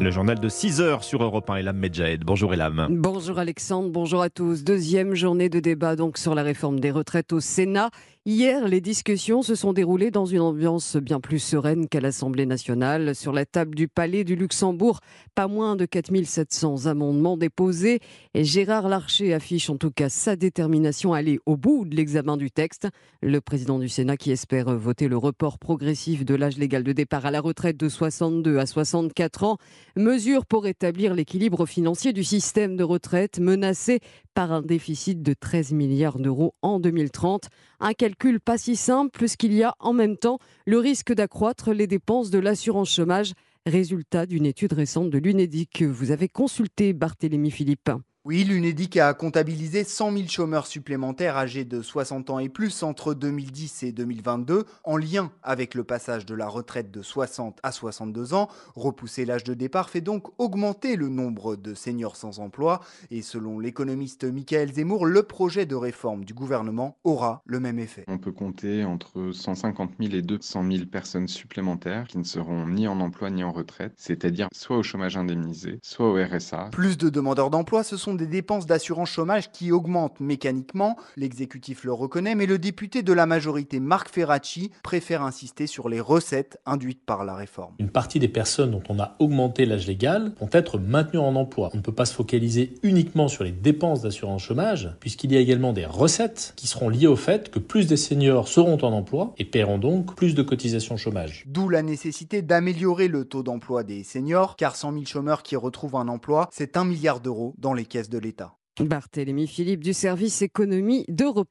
Le journal de 6 heures sur Europe 1, Elam Medjahed. Bonjour Elam. Bonjour Alexandre, bonjour à tous. Deuxième journée de débat donc sur la réforme des retraites au Sénat. Hier, les discussions se sont déroulées dans une ambiance bien plus sereine qu'à l'Assemblée nationale. Sur la table du Palais du Luxembourg, pas moins de 4700 amendements déposés. Gérard Larcher affiche en tout cas sa détermination à aller au bout de l'examen du texte. Le président du Sénat qui espère voter le report progressif de l'âge légal de départ à la retraite de 62 à 64 ans. Mesure pour rétablir l'équilibre financier du système de retraite menacé par un déficit de 13 milliards d'euros en 2030. Un calcul pas si simple puisqu'il y a en même temps le risque d'accroître les dépenses de l'assurance chômage, résultat d'une étude récente de l'UNEDIC que vous avez consulté, Barthélémy Philippe. Oui, l'UNEDIC a comptabilisé 100 000 chômeurs supplémentaires âgés de 60 ans et plus entre 2010 et 2022 en lien avec le passage de la retraite de 60 à 62 ans. Repousser l'âge de départ fait donc augmenter le nombre de seniors sans emploi et selon l'économiste Michael Zemmour, le projet de réforme du gouvernement aura le même effet. On peut compter entre 150 000 et 200 000 personnes supplémentaires qui ne seront ni en emploi ni en retraite, c'est-à-dire soit au chômage indemnisé, soit au RSA. Plus de demandeurs d'emploi, ce sont des dépenses d'assurance chômage qui augmentent mécaniquement. L'exécutif le reconnaît, mais le député de la majorité, Marc Ferracci, préfère insister sur les recettes induites par la réforme. Une partie des personnes dont on a augmenté l'âge légal vont être maintenues en emploi. On ne peut pas se focaliser uniquement sur les dépenses d'assurance chômage, puisqu'il y a également des recettes qui seront liées au fait que plus des seniors seront en emploi et paieront donc plus de cotisations chômage. D'où la nécessité d'améliorer le taux d'emploi des seniors, car 100 000 chômeurs qui retrouvent un emploi, c'est un milliard d'euros dans les de l'État. Barthélémy Philippe du service économie d'Europe.